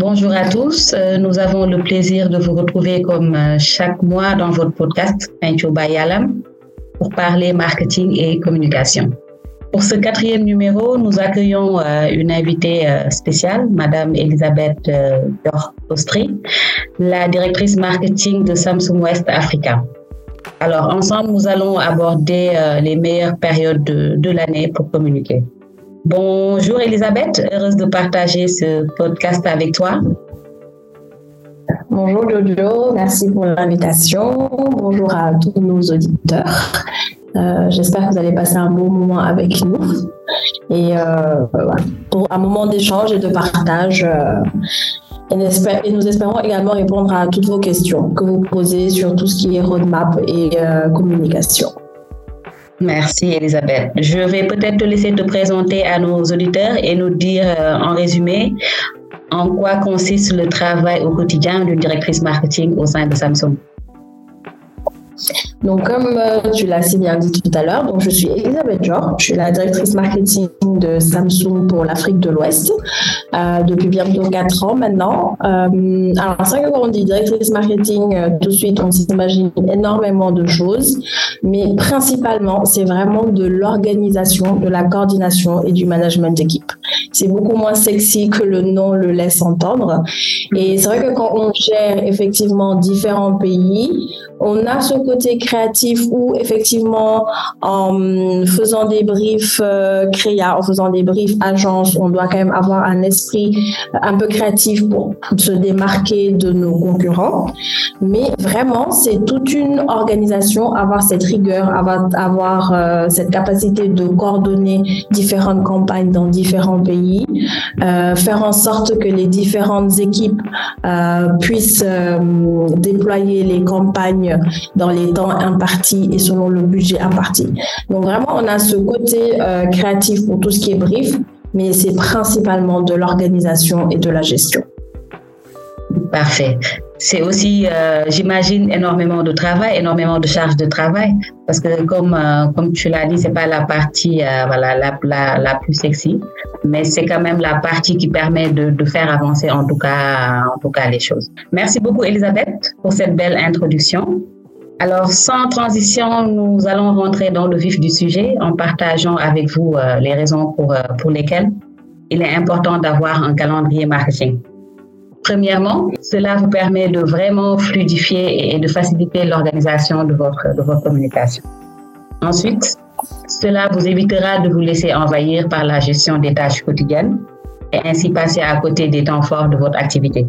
Bonjour à tous. Euh, nous avons le plaisir de vous retrouver comme euh, chaque mois dans votre podcast Peinture Bayalam pour parler marketing et communication. Pour ce quatrième numéro, nous accueillons euh, une invitée spéciale, Madame Elisabeth Ostri, la directrice marketing de Samsung West Africa. Alors, ensemble, nous allons aborder les meilleures périodes de, de l'année pour communiquer. Bonjour Elisabeth, heureuse de partager ce podcast avec toi. Bonjour Jojo, merci pour l'invitation. Bonjour à tous nos auditeurs. Euh, j'espère que vous allez passer un bon moment avec nous et euh, un moment d'échange et de partage. Euh, et, nous espérons également répondre à toutes vos questions que vous posez sur tout ce qui est roadmap et communication. Merci Elisabeth. Je vais peut-être te laisser te présenter à nos auditeurs et nous dire en résumé en quoi consiste le travail au quotidien d'une directrice marketing au sein de Samsung. Donc, comme euh, tu l'as si bien dit tout à l'heure, donc je suis Elisabeth George, je suis la directrice marketing de Samsung pour l'Afrique de l'Ouest euh, depuis bientôt 4 ans maintenant. Euh, alors, c'est vrai que quand on dit directrice marketing, tout de suite on s'imagine énormément de choses, mais principalement c'est vraiment de l'organisation, de la coordination et du management d'équipe. C'est beaucoup moins sexy que le nom le laisse entendre. Et c'est vrai que quand on gère effectivement différents pays, on a ce côté créatif où effectivement en faisant des briefs euh, créa, en faisant des briefs agence, on doit quand même avoir un esprit un peu créatif pour se démarquer de nos concurrents. Mais vraiment, c'est toute une organisation, avoir cette rigueur, avoir, avoir euh, cette capacité de coordonner différentes campagnes dans différents pays, euh, faire en sorte que les différentes équipes euh, puissent euh, déployer les campagnes dans les temps impartis et selon le budget imparti. Donc vraiment, on a ce côté euh, créatif pour tout ce qui est brief, mais c'est principalement de l'organisation et de la gestion. Parfait. C'est aussi, euh, j'imagine, énormément de travail, énormément de charges de travail, parce que comme euh, comme tu l'as dit, c'est pas la partie voilà la, la, la, plus sexy, mais c'est quand même la partie qui permet de, de, faire avancer en tout cas en tout cas les choses. Merci beaucoup Elisabeth pour cette belle introduction. Alors, sans transition, nous allons rentrer dans le vif du sujet en partageant avec vous euh, les raisons pour, euh, pour lesquelles il est important d'avoir un calendrier marketing. Premièrement, cela vous permet de vraiment fluidifier et de faciliter l'organisation de votre, de votre communication. Ensuite, cela vous évitera de vous laisser envahir par la gestion des tâches quotidiennes et ainsi passer à côté des temps forts de votre activité.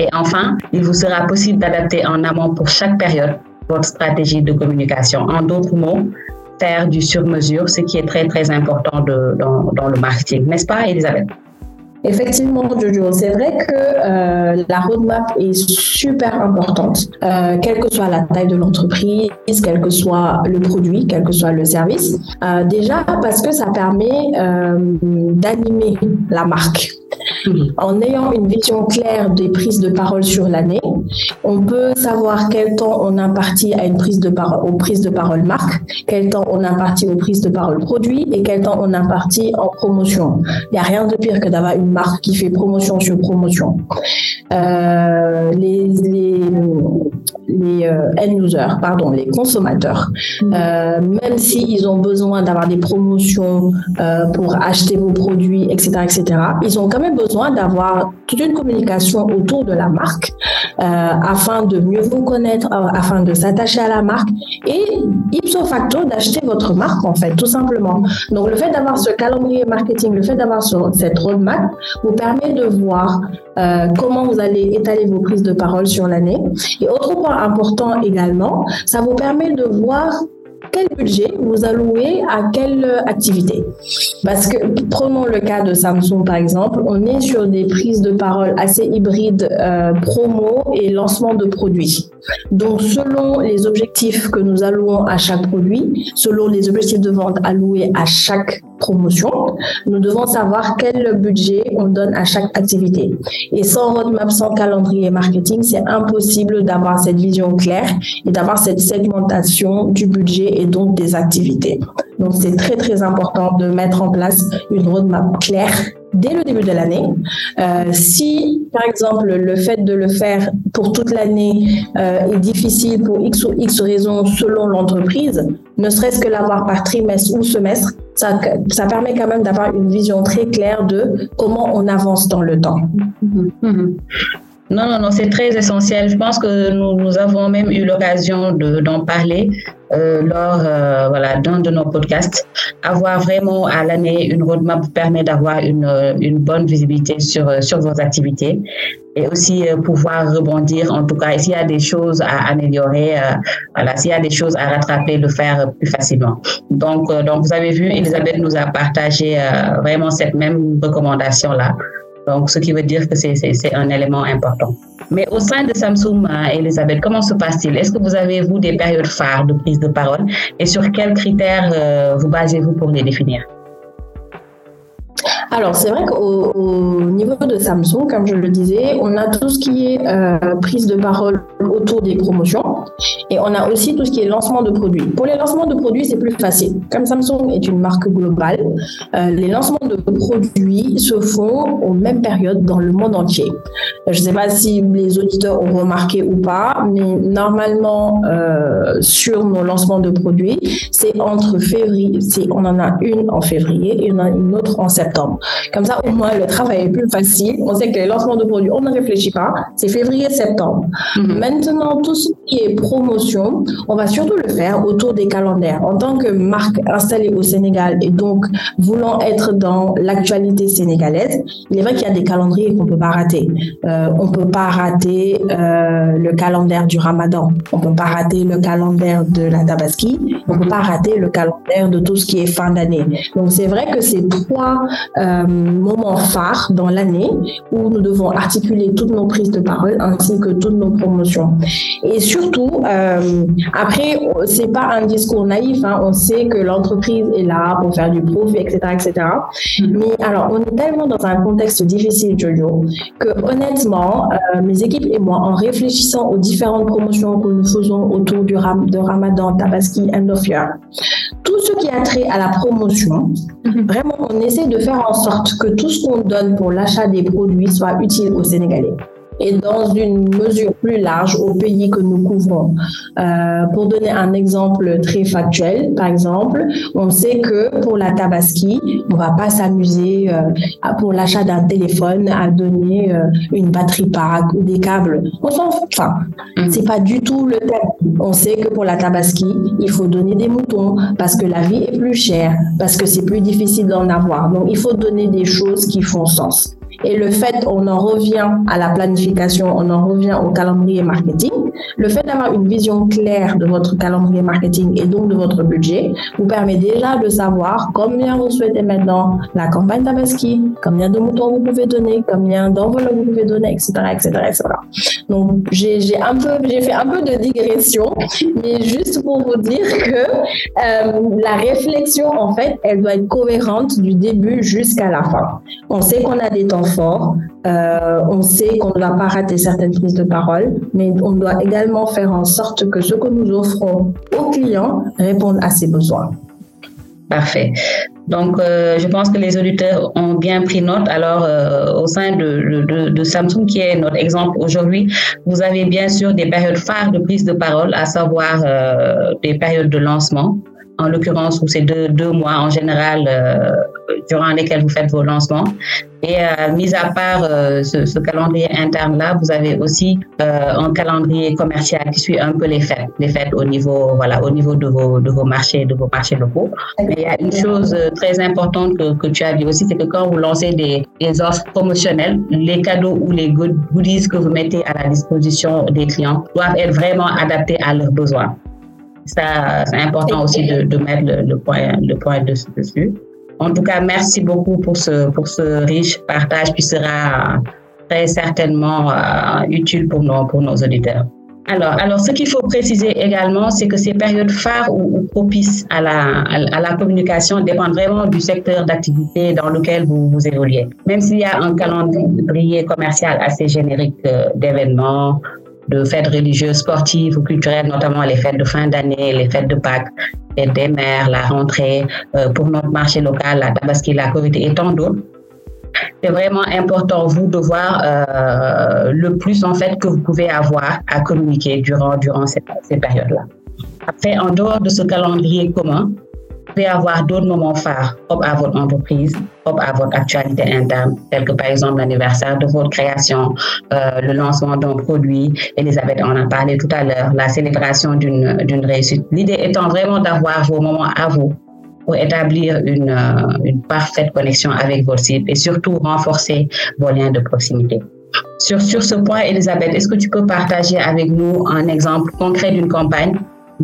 Et enfin, il vous sera possible d'adapter en amont pour chaque période votre stratégie de communication. En d'autres mots, faire du sur-mesure, ce qui est très, très important dans, le marketing. N'est-ce pas, Elisabeth? Effectivement, Jojo, c'est vrai que euh, la roadmap est super importante, euh, quelle que soit la taille de l'entreprise, quel que soit le produit, quel que soit le service. Euh, déjà parce que ça permet d'animer la marque. En ayant une vision claire des prises de parole sur l'année, on peut savoir quel temps on impartit à une prise de parole, aux prises de parole marque, quel temps on impartit aux prises de parole produit et quel temps on impartit en promotion. Il n'y a rien de pire que d'avoir une marque qui fait promotion sur promotion. Euh, end users, pardon, les consommateurs, mm. euh, même s'ils ont besoin d'avoir des promotions euh, pour acheter vos produits, etc., etc., ils ont quand même besoin d'avoir toute une communication autour de la marque euh, afin de mieux vous connaître, afin de s'attacher à la marque et ipso facto d'acheter votre marque en fait, tout simplement. Donc le fait d'avoir ce calendrier marketing, le fait d'avoir cette roadmap vous permet de voir euh, comment vous allez étaler vos prises de parole sur l'année. Et autre point important également, ça vous permet de voir quel budget vous allouez à quelle activité. Parce que prenons le cas de Samsung par exemple, on est sur des prises de parole assez hybrides, euh, promo et lancement de produits. Donc selon les objectifs que nous allouons à chaque produit, selon les objectifs de vente alloués à chaque promotion, nous devons savoir quel budget on donne à chaque activité. Et sans roadmap, sans calendrier marketing, c'est impossible d'avoir cette vision claire et d'avoir cette segmentation du budget et donc des activités. Donc c'est très très important de mettre en place une roadmap claire dès le début de l'année. Euh, si, par exemple, le fait de le faire pour toute l'année euh, est difficile pour X ou X raisons selon l'entreprise, ne serait-ce que l'avoir par trimestre ou semestre, ça, permet quand même d'avoir une vision très claire de comment on avance dans le temps. Non, non, non, c'est très essentiel. Je pense que nous, nous avons même eu l'occasion d'en parler euh, lors euh, voilà, d'un de nos podcasts. Avoir vraiment à l'année une roadmap permet d'avoir une, une bonne visibilité sur, sur vos activités et aussi euh, pouvoir rebondir. En tout cas, s'il y a des choses à améliorer, euh, voilà, s'il y a des choses à rattraper, le faire plus facilement. Donc, euh, donc vous avez vu, Elisabeth nous a partagé vraiment cette même recommandation-là. Donc, ce qui veut dire que c'est un élément important. Mais au sein de Samsung, Elisabeth, comment se passe-t-il? Est-ce que vous avez, vous, des périodes phares de prise de parole? Et sur quels critères vous basez-vous pour les définir? Alors, c'est vrai qu'au niveau de Samsung, comme je le disais, on a tout ce qui est euh, prise de parole autour des promotions et on a aussi tout ce qui est lancement de produits. Pour les lancements de produits, c'est plus facile. Comme Samsung est une marque globale, euh, les lancements de produits se font aux mêmes périodes dans le monde entier. Je ne sais pas si les auditeurs ont remarqué ou pas, mais normalement, euh, sur nos lancements de produits, c'est entre février, on en a une en février et on en a une autre en septembre. Comme ça, au moins, le travail est plus facile. On sait que les lancements de produits, on ne réfléchit pas. C'est février-septembre. Mhm. Maintenant, tout ce qui est promotion, on va surtout le faire autour des calendaires. En tant que marque installée au Sénégal et donc voulant être dans l'actualité sénégalaise, il est vrai qu'il y a des calendriers qu'on ne peut pas rater. Euh, on ne peut pas rater euh, le calendrier du Ramadan. On ne peut pas rater le calendrier de la Tabaski. On ne peut pas rater le calendrier de tout ce qui est fin d'année. Donc, c'est vrai que ces trois euh, moment phare dans l'année où nous devons articuler toutes nos prises de parole ainsi que toutes nos promotions. Et surtout, euh, après, c'est pas un discours naïf. Hein, on sait que l'entreprise est là pour faire du profit, etc., etc. Mais alors, on est tellement dans un contexte difficile, Jojo, que honnêtement, euh, mes équipes et moi, en réfléchissant aux différentes promotions que nous faisons autour du ram de Ramadan, Tabaski, End of Year, a trait à la promotion, mhm. vraiment, on essaie de faire en sorte que tout ce qu'on donne pour l'achat des produits soit utile aux Sénégalais et dans une mesure plus large au pays que nous couvrons. Euh, pour donner un exemple très factuel, par exemple, on sait que pour la Tabaski, on va pas s'amuser euh, pour l'achat d'un téléphone à donner euh, une batterie pack ou des câbles. On s'en fout. Enfin, mm. c'est pas du tout le thème. On sait que pour la Tabaski, il faut donner des moutons parce que la vie est plus chère, parce que c'est plus difficile d'en avoir. Donc, il faut donner des choses qui font sens. Et le fait, on en revient à la planification, on en revient au calendrier marketing. Le fait d'avoir une vision claire de votre calendrier marketing et donc de votre budget vous permet déjà de savoir combien vous souhaitez maintenant la campagne Tabaski, combien de moutons vous pouvez donner, combien d'enveloppes vous pouvez donner, etc., etc., etc. Donc, j'ai fait un peu de digression, mais juste pour vous dire que euh, la réflexion, en fait, elle doit être cohérente du début jusqu'à la fin. On sait qu'on a des temps fort. Euh, on sait qu'on ne va pas rater certaines prises de parole, mais on doit également faire en sorte que ce que nous offrons aux clients réponde à ses besoins. Parfait. Donc, euh, je pense que les auditeurs ont bien pris note. Alors, euh, au sein de, Samsung, qui est notre exemple aujourd'hui, vous avez bien sûr des périodes phares de prise de parole, à savoir des périodes de lancement, en l'occurrence où c'est deux, mois en général durant lesquels vous faites vos lancements. Et euh, mis à part euh, ce, calendrier interne-là, vous avez aussi euh, un calendrier commercial qui suit un peu les fêtes, les fêtes au niveau, voilà, au niveau de vos, de vos marchés, de vos marchés locaux. Mais il y a une chose très importante que, tu as dit aussi, c'est que quand vous lancez des, offres promotionnelles, les cadeaux ou les goodies que vous mettez à la disposition des clients doivent être vraiment adaptés à leurs besoins. Ça, c'est important aussi de, de mettre le, le, point, le point dessus. En tout cas, merci beaucoup pour ce, pour ce riche partage qui sera très certainement euh, utile pour nos, pour nos auditeurs. Alors, alors, ce qu'il faut préciser également, c'est que ces périodes phares ou, propices à la, à, la communication dépendent vraiment du secteur d'activité dans lequel vous, vous évoluez. Même s'il y a un calendrier commercial assez générique euh, d'événements, de fêtes religieuses, sportives ou culturelles, notamment les fêtes de fin d'année, les fêtes de Pâques, les des mères, la rentrée, euh, pour notre marché local, la Tabaski, la Covid et tant d'autres. c'est vraiment important, vous, de voir euh, le plus, en fait, que vous pouvez avoir à communiquer durant, durant ces, ces périodes-là. Après, en dehors de ce calendrier commun, pouvez avoir d'autres moments phares propres à votre entreprise, propres à votre actualité interne, tels que par exemple l'anniversaire de votre création, euh, le lancement d'un produit. Elisabeth en a parlé tout à l'heure, la célébration d'une réussite. L'idée étant vraiment d'avoir vos moments à vous pour établir une, euh, une parfaite connexion avec votre cible et surtout renforcer vos liens de proximité. Sur, sur ce point, Elisabeth, est-ce que tu peux partager avec nous un exemple concret d'une campagne?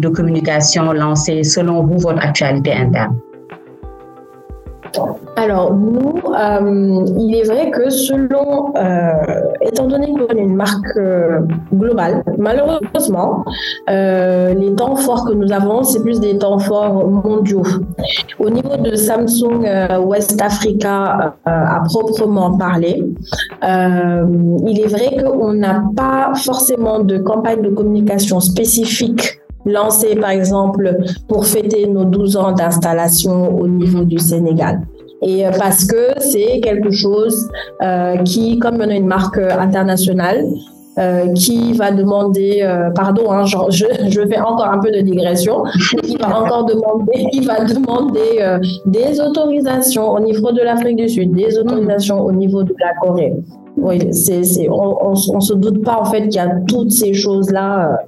De communication lancée selon vous, votre actualité interne? Alors, nous, euh, il est vrai que selon, euh, étant donné qu'on est une marque euh, globale, malheureusement, les temps forts que nous avons, c'est plus des temps forts mondiaux. Au niveau de Samsung West Africa, à proprement parler, il est vrai qu'on n'a pas forcément de campagne de communication spécifique lancé par exemple pour fêter nos 12 ans d'installation au niveau du Sénégal. Et euh, parce que c'est quelque chose euh, qui, comme on a une marque internationale, euh, qui va demander, pardon, hein, je, je, fais encore un peu de digression, qui va encore demander, des autorisations au niveau de l'Afrique du Sud, des autorisations au niveau de la Corée. Oui, c'est, c'est, on, on, se doute pas en fait qu'il y a toutes ces choses là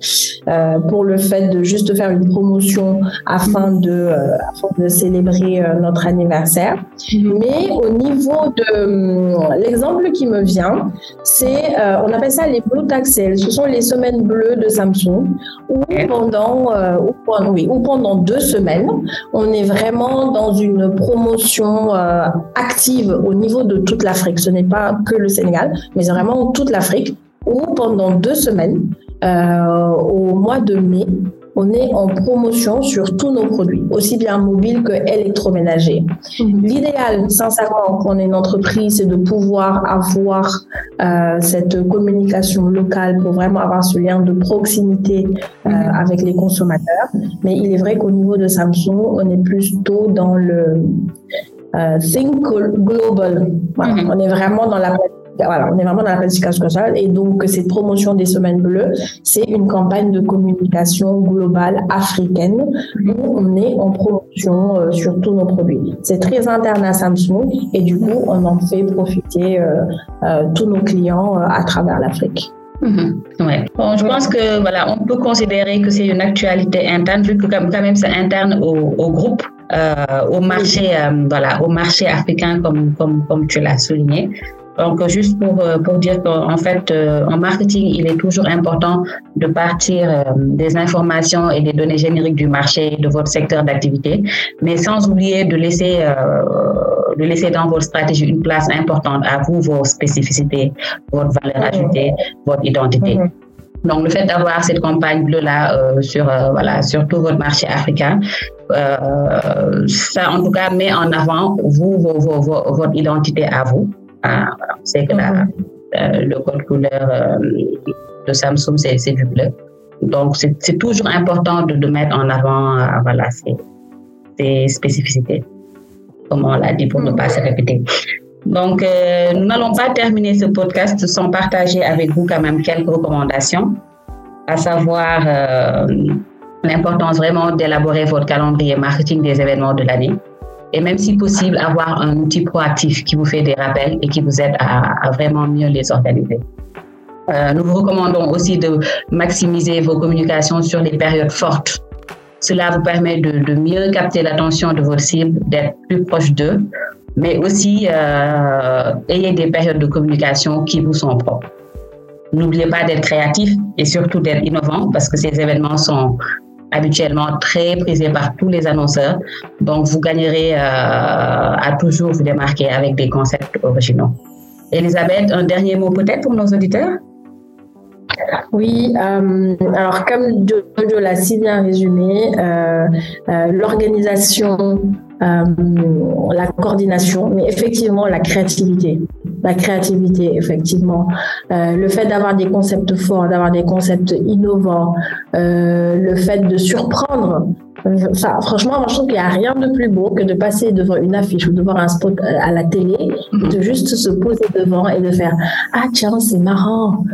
euh, pour le fait de juste faire une promotion afin de, euh, afin de célébrer euh, notre anniversaire. Mm-hmm. Mais au niveau de hum, l'exemple qui me vient, c'est on appelle ça les Blue Taxel. Ce sont les semaines bleues de Samsung où pendant oui, ou pendant deux semaines, on est vraiment dans une promotion active au niveau de toute l'Afrique. Ce n'est pas que le Sénégal mais vraiment toute l'Afrique, où pendant deux semaines, euh, au mois de mai, on est en promotion sur tous nos produits, aussi bien mobiles que électroménagers. Mhm. L'idéal, sincèrement, quand on est une entreprise, c'est de pouvoir avoir euh, cette communication locale pour vraiment avoir ce lien de proximité euh, mhm. avec les consommateurs. Mais il est vrai qu'au niveau de Samsung, on est plutôt dans le euh, think global. Mhm. On est vraiment dans la voilà, on est vraiment dans la planification sociale et donc cette promotion des semaines bleues, c'est une campagne de communication globale africaine où on est en promotion euh, sur tous nos produits. C'est très interne à Samsung et du coup, on en fait profiter euh, euh, tous nos clients à travers l'Afrique. Mhm. ouais. Bon, je pense que voilà, on peut considérer que c'est une actualité interne, vu que quand même c'est interne au, groupe, au marché, voilà, au marché africain comme comme comme tu l'as souligné. Donc, juste pour, euh, pour dire qu'en fait, euh, en marketing, il est toujours important de partir euh, des informations et des données génériques du marché, de votre secteur d'activité, mais sans oublier de laisser, de laisser dans votre stratégie une place importante à vous, vos spécificités, votre valeur ajoutée, votre identité. Mm-hmm. Donc, le fait d'avoir cette campagne bleue-là euh, sur, voilà, sur tout votre marché africain, euh, ça, en tout cas, met en avant vous, vos, vos, votre identité à vous. Ah, on sait que la, mhm. euh, le code couleur euh, de Samsung, c'est du bleu. Donc, c'est toujours important de, de, mettre en avant euh, voilà, ces, ces, spécificités, comme on l'a dit, pour ne pas se répéter. Donc, nous n'allons pas terminer ce podcast sans partager avec vous quand même quelques recommandations, à savoir l'importance vraiment d'élaborer votre calendrier marketing des événements de l'année et même si possible, avoir un outil proactif qui vous fait des rappels et qui vous aide à, vraiment mieux les organiser. Euh, nous vous recommandons aussi de maximiser vos communications sur les périodes fortes. Cela vous permet de, mieux capter l'attention de votre cible, d'être plus proche d'eux, mais aussi euh, ayez des périodes de communication qui vous sont propres. N'oubliez pas d'être créatif et surtout d'être innovant parce que ces événements sont habituellement très prisé par tous les annonceurs. Donc, vous gagnerez euh, à toujours vous démarquer avec des concepts originaux. Elisabeth, un dernier mot peut-être pour nos auditeurs? Oui, euh, alors comme Jojo l'a si bien résumé, euh, l'organisation, la coordination, mais effectivement la créativité. La créativité, effectivement. Euh, le fait d'avoir des concepts forts, d'avoir des concepts innovants, euh, le fait de surprendre. Ça, franchement, moi, je trouve qu'il n'y a rien de plus beau que de passer devant une affiche ou devant un spot euh, à la télé, de juste se poser devant et de faire Ah, tiens, c'est marrant.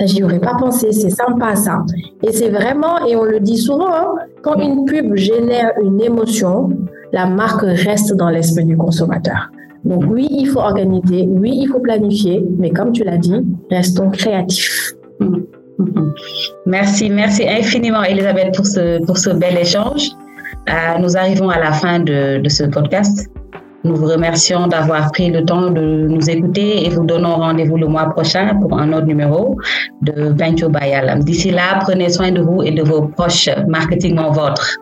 J'y aurais pas pensé, c'est sympa ça. Et c'est vraiment, et on le dit souvent, hein, quand une pub génère une émotion, la marque reste dans l'esprit du consommateur. Donc oui, il faut organiser, oui, il faut planifier, mais comme tu l'as dit, restons créatifs. Merci, merci infiniment Elisabeth pour ce, pour ce bel échange. Euh, nous arrivons à la fin de, de ce podcast. Nous vous remercions d'avoir pris le temps de nous écouter et vous donnons rendez-vous le mois prochain pour un autre numéro de Venture Bayalam. D'ici là, prenez soin de vous et de vos proches. Marketing en votre.